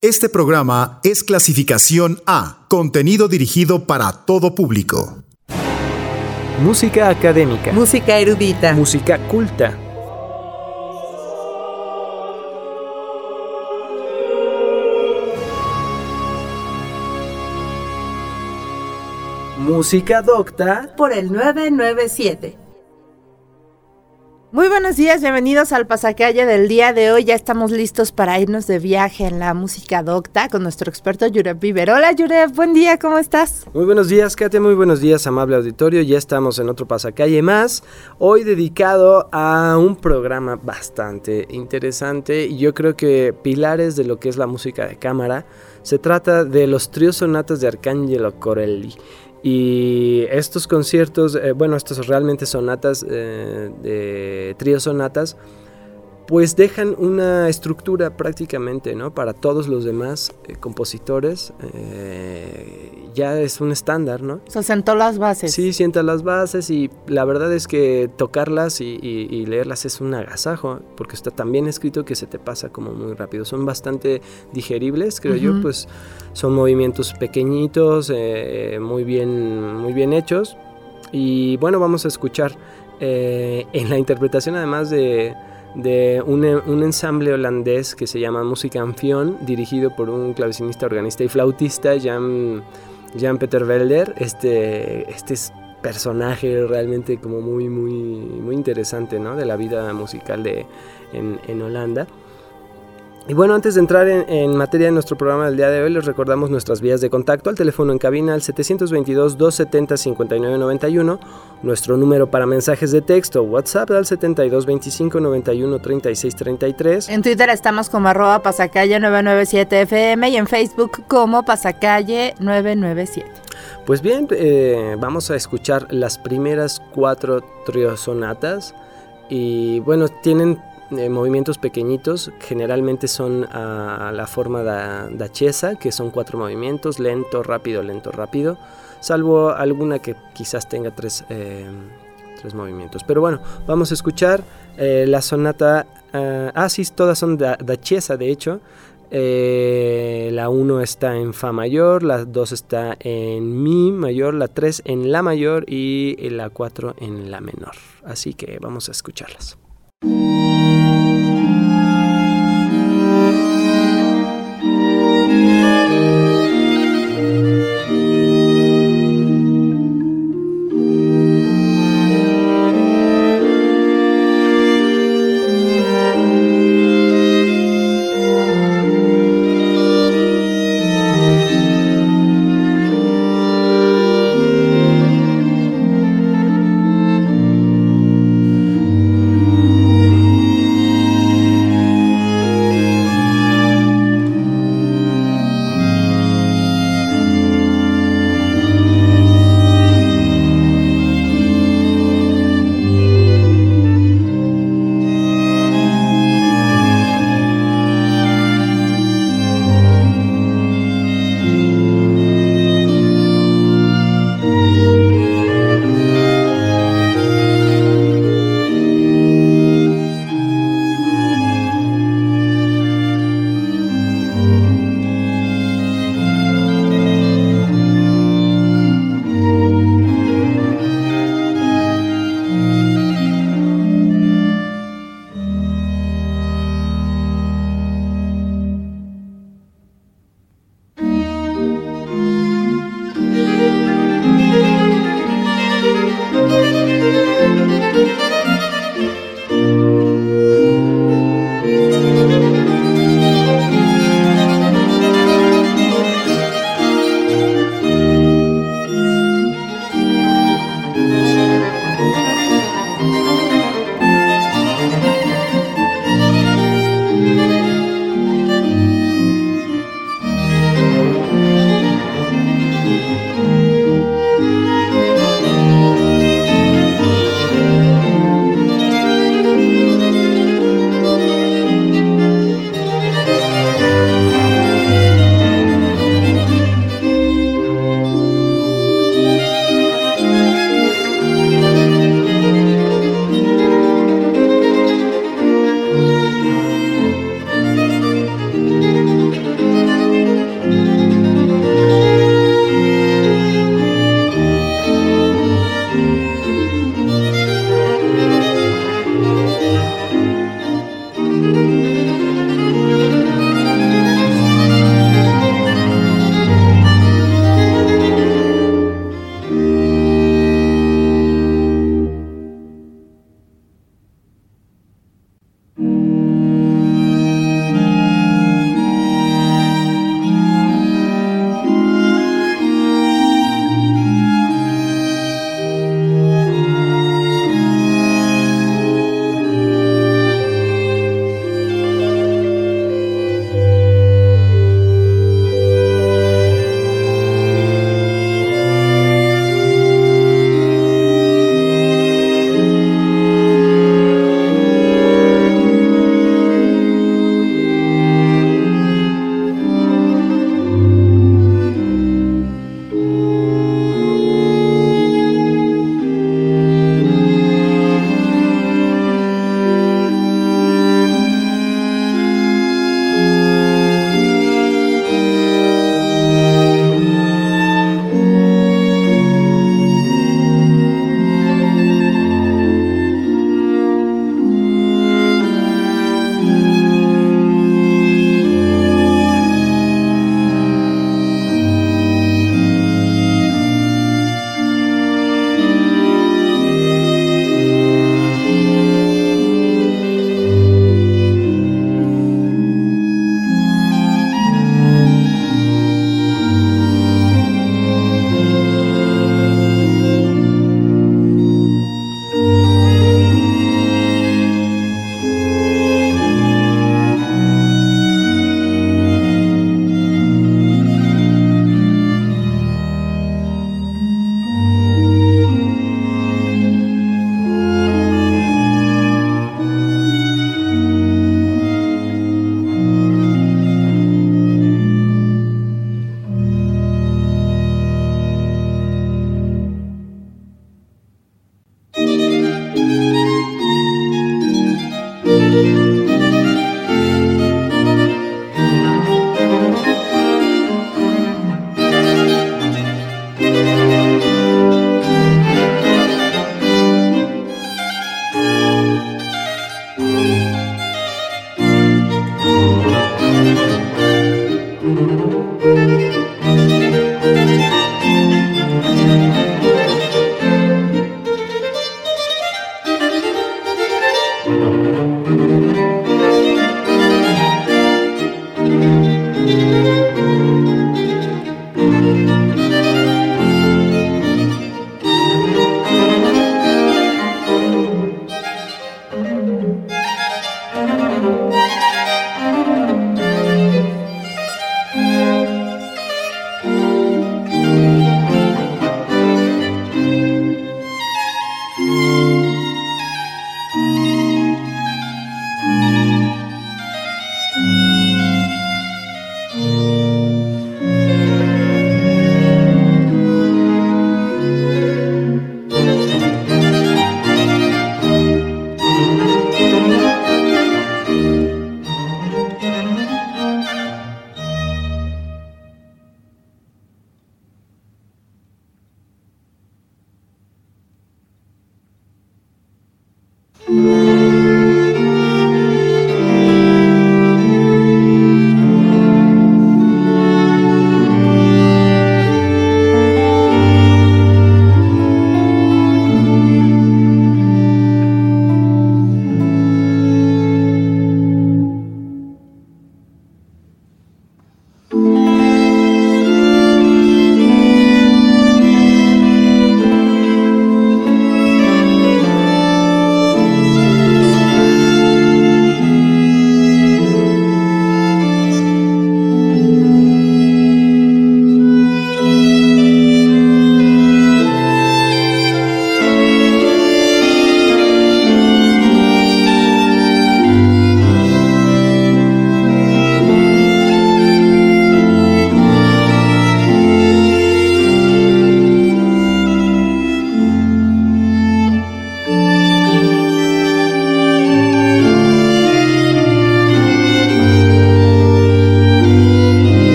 Este programa es clasificación A, contenido dirigido para todo público. Música académica. Música erudita. Música culta. Música docta. Por el 997. Muy buenos días, bienvenidos al pasacalle del día de hoy. Ya estamos listos para irnos de viaje en la música docta con nuestro experto Yurep Viver. Hola Yurep, buen día, ¿cómo estás? Muy buenos días, Kate, muy buenos días, amable auditorio. Ya estamos en otro pasacalle más, hoy dedicado a un programa bastante interesante y yo creo que pilares de lo que es la música de cámara. Se trata de los tríos sonatas de Arcangelo Corelli. Y estos conciertos, eh, bueno, estos realmente sonatas, eh, de trío sonatas, pues dejan una estructura prácticamente, ¿no? Para todos los demás eh, compositores, eh, ya es un estándar, ¿no? Se sentó las bases. Sí, sienta las bases y la verdad es que tocarlas y, leerlas es un agasajo, porque está tan bien escrito que se te pasa como muy rápido. Son bastante digeribles, creo yo, pues son movimientos pequeñitos, eh, muy, bien, muy bien hechos. Y bueno, vamos a escuchar en la interpretación además de de un, un, ensamble holandés que se llama Música Anfion, dirigido por un clavecinista, organista y flautista, Jan, Jan Peter Velder. Este, este es personaje realmente como muy, muy, muy interesante ¿no? de la vida musical de, en, en Holanda. Y bueno, antes de entrar en, materia de nuestro programa del día de hoy, les recordamos nuestras vías de contacto al teléfono en cabina al 722-270-5991, nuestro número para mensajes de texto, WhatsApp al 7225-913633. En Twitter estamos como arroba pasacalle 997FM y en Facebook como pasacalle 997. Pues bien, eh, vamos a escuchar las primeras cuatro triosonatas y bueno, tienen eh, movimientos pequeñitos, generalmente son la forma da, chiesa, que son cuatro movimientos, lento, rápido, lento, rápido, salvo alguna que quizás tenga tres, eh, tres movimientos. Pero bueno, vamos a escuchar eh, la sonata, ah sí, todas son da, chiesa de hecho, la 1 está en Fa mayor, la 2 está en Mi mayor, la 3 en La mayor y la 4 en La menor. Así que vamos a escucharlas.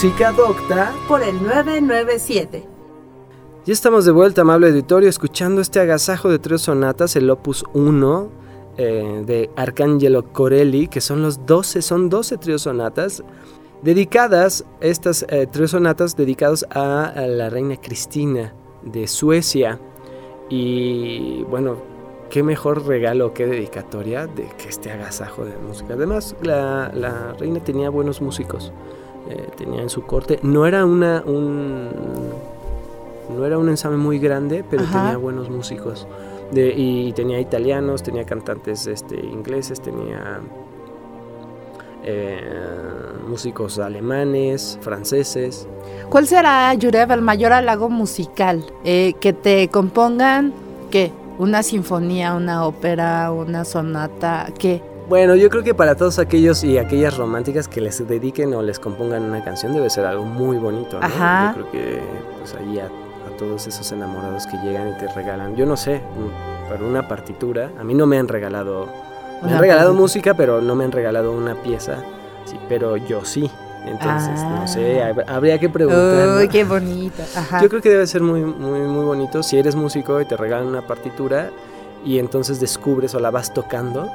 Música Docta por el 997. Ya estamos de vuelta, amable auditorio, escuchando este agasajo de tres sonatas, el Opus 1 eh, de Arcangelo Corelli, que son los 12, son 12 tríos sonatas dedicadas, estas eh, tres sonatas dedicadas a, la reina Cristina de Suecia. Y bueno, qué mejor regalo, qué dedicatoria de que este agasajo de música. Además, la, reina tenía buenos músicos, eh, tenía en su corte, no era una, un, no era un ensamble muy grande, pero tenía buenos músicos. De, y tenía italianos, tenía cantantes este, ingleses, tenía eh, músicos alemanes, franceses. ¿Cuál será, Yurev, el mayor halago musical? Eh, que te compongan, ¿qué? ¿Una sinfonía, una ópera, una sonata? ¿Qué? Bueno, yo creo que para todos aquellos y aquellas románticas que les dediquen o les compongan una canción debe ser algo muy bonito. ¿no? Yo creo que pues ahí a, todos esos enamorados que llegan y te regalan, yo no sé, para una partitura, a mí no me han regalado me han regalado música, pero no me han regalado una pieza. Sí, pero yo sí. Entonces, no sé, ah. habría que preguntar. Uy, qué bonito. Yo creo que debe ser muy, muy, muy bonito si eres músico y te regalan una partitura y entonces descubres o la vas tocando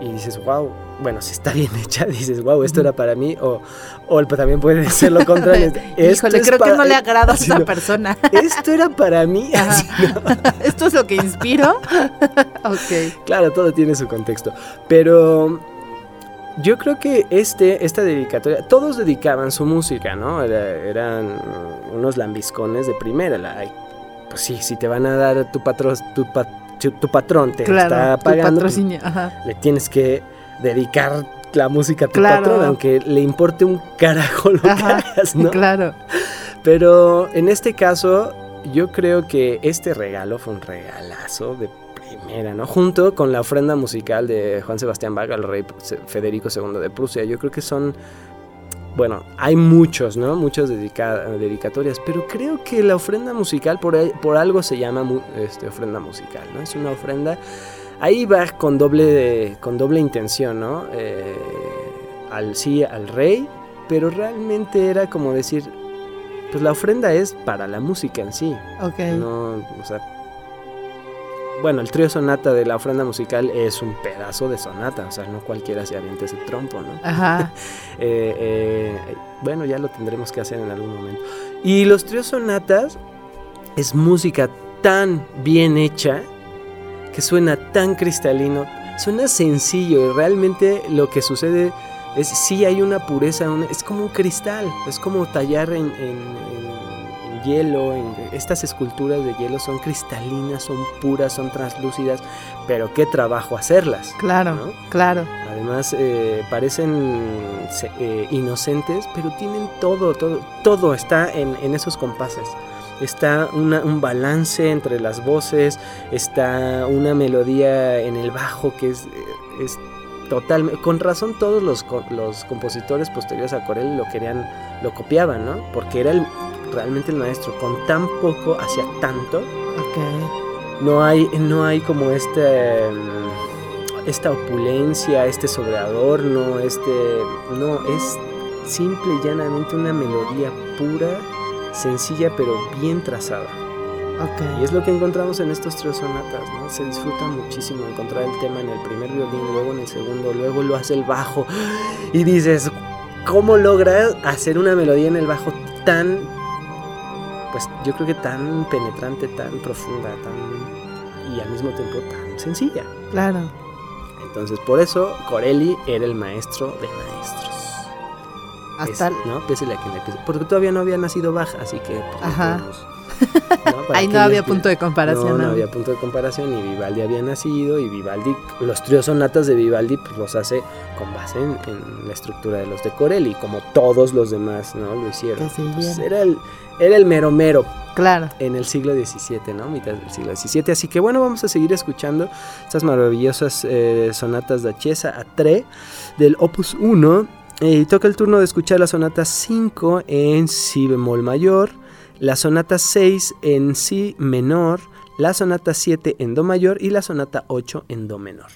y dices, wow, bueno, si está bien hecha, dices, wow, esto era para mí, o, o también puede ser lo contrario. Híjole, creo que no le agrada a esa persona. Esto era para mí. Esto es lo que inspiro. ok. Claro, todo tiene su contexto. Pero yo creo que este, esta dedicatoria, todos dedicaban su música, ¿no? eran unos lambiscones de primera. La, pues sí, si te van a dar tu patrón, tu, tu patrón te está pagando, pues, le tienes que dedicar la música a tu patrón, aunque le importe un carajo lo que hagas, ¿no? Claro. Pero en este caso, yo creo que este regalo fue un regalazo de primera, ¿no? Junto con la ofrenda musical de Juan Sebastián Bach al rey Federico II de Prusia. Yo creo que son bueno, hay muchos, ¿no? Muchas dedicatorias, pero creo que la ofrenda musical por, por algo se llama este, ofrenda musical, ¿no? Es una ofrenda, ahí va con doble, con doble intención, ¿no? Eh, al sí, al rey, pero realmente era como decir, pues la ofrenda es para la música en sí. Ok. No, o sea, bueno, el trío sonata de la ofrenda musical es un pedazo de sonata, o sea, no cualquiera se avienta ese trompo, ¿no? Ajá. Eh, eh, bueno, ya lo tendremos que hacer en algún momento. Y los tríos sonatas es música tan bien hecha que suena tan cristalino, suena sencillo y realmente lo que sucede es sí hay una pureza, es como un cristal, es como tallar en hielo, en, estas esculturas de hielo son cristalinas, son puras, son translúcidas, pero qué trabajo hacerlas. Claro, claro. Además eh, parecen eh, inocentes, pero tienen todo, todo, todo está en, esos compases. Está un balance entre las voces, está una melodía en el bajo que es, es total, con razón todos los, los compositores posteriores a Corel lo querían, lo copiaban, ¿no? Porque era el, realmente el maestro con tan poco hacía tanto. No hay, no hay como este, esta opulencia, este sobreadorno, este, no, es simple y llanamente una melodía pura, sencilla pero bien trazada. Y es lo que encontramos en estos tres sonatas, ¿no? Se disfruta muchísimo encontrar el tema en el primer violín, luego en el segundo, luego lo hace el bajo y dices, ¿cómo logra hacer una melodía en el bajo tan pues yo creo que tan penetrante, tan profunda, tan y al mismo tiempo tan sencilla. Claro. Entonces, por eso Corelli era el maestro de maestros. Hasta ¿no? Pese a que le Porque todavía no había nacido Bach, así que pues, Ajá. Ahí no había punto de comparación. No, no, había punto de comparación y Vivaldi había nacido y Vivaldi, los tríos sonatas de Vivaldi pues, los hace con base en, la estructura de los de Corelli, como todos los demás no lo hicieron. Pues, era, el, era el mero mero. Claro. En el siglo XVII, ¿no? Mitad del siglo XVII. Así que bueno, vamos a seguir escuchando estas maravillosas eh, sonatas de Chiesa a 3 del Opus 1. Y toca el turno de escuchar la sonata 5 en Si bemol mayor la sonata 6 en Si menor, la sonata 7 en Do mayor y la sonata 8 en Do menor.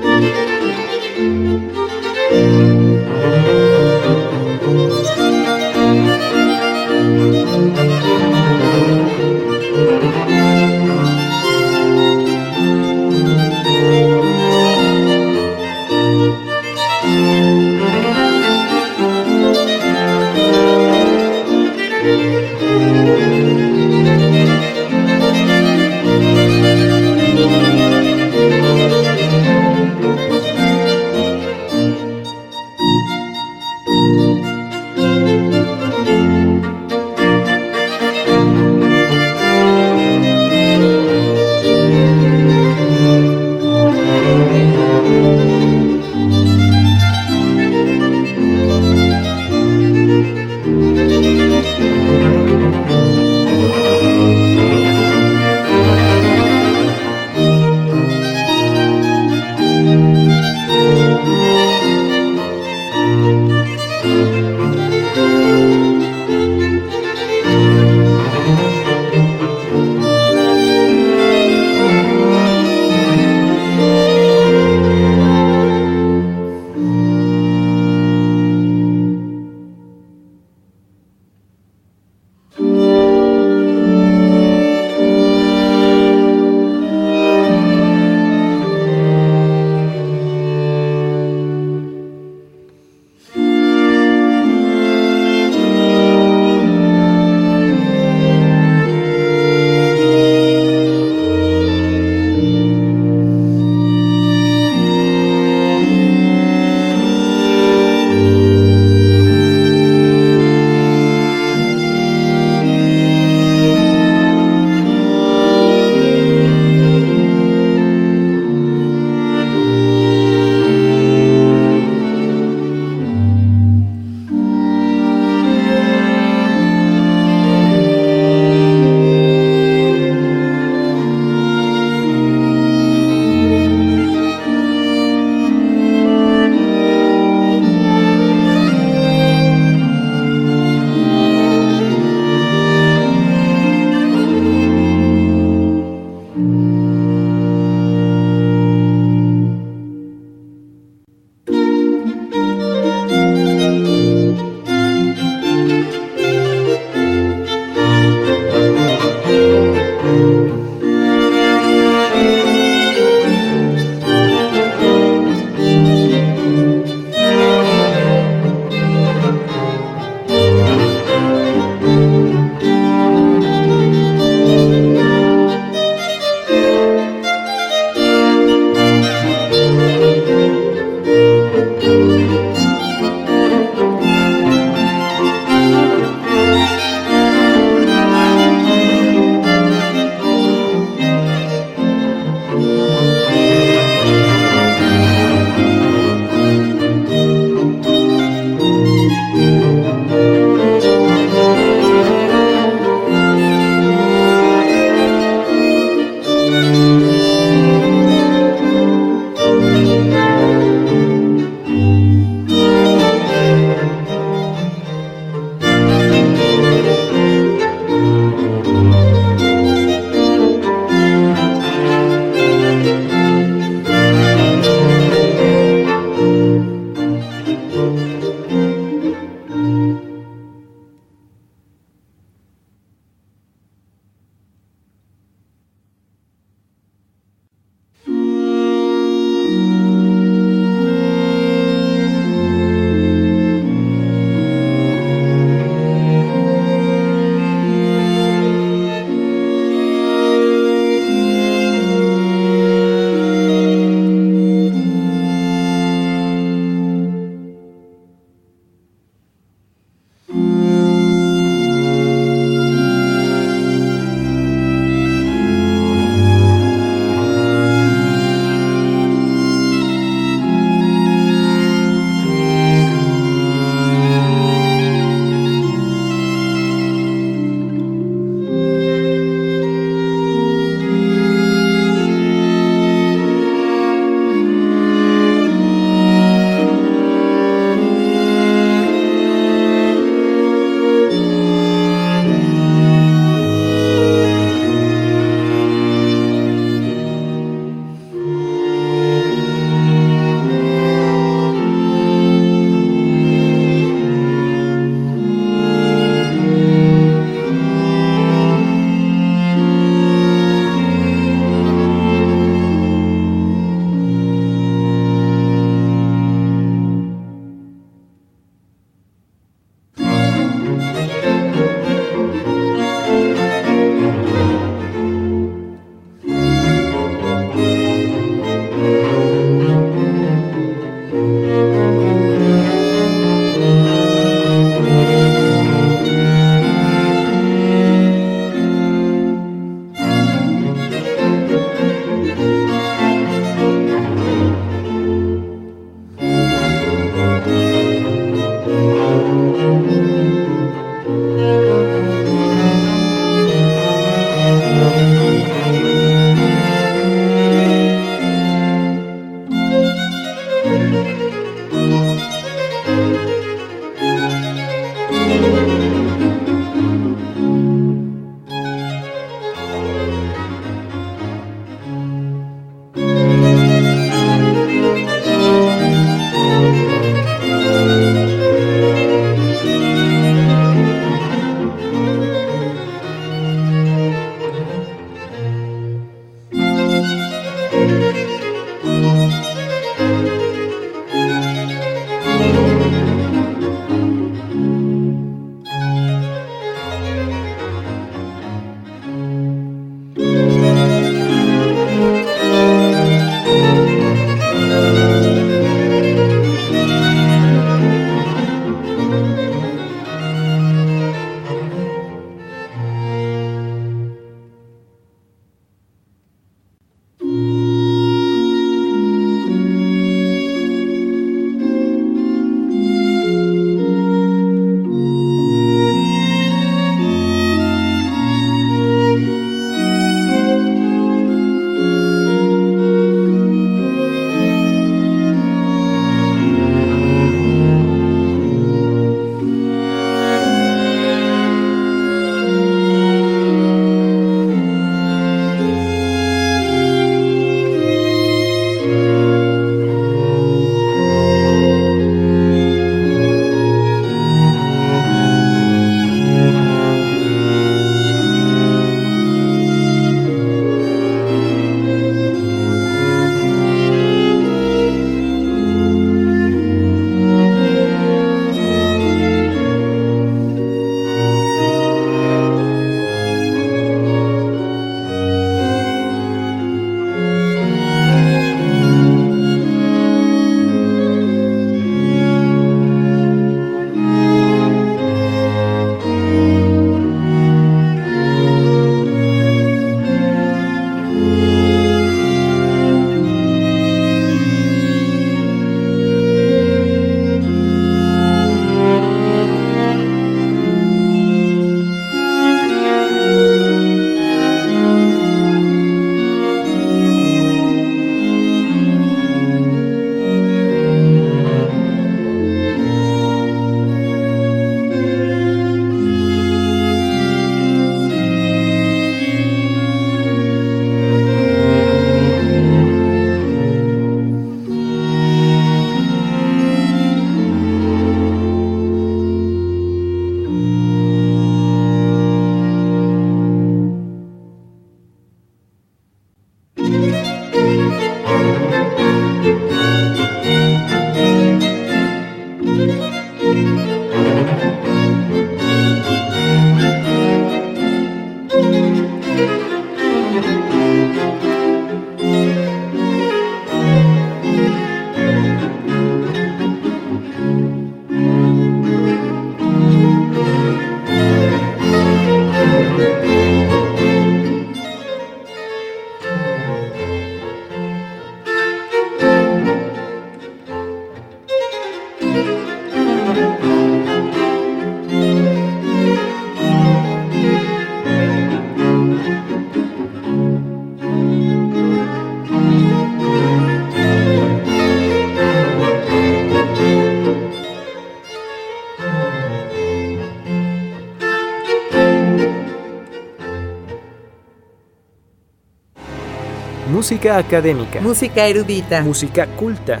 Música académica. Música erudita. Música culta.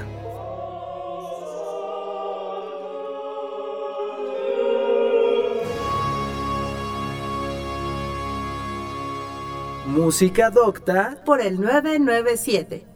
Música docta por el 997.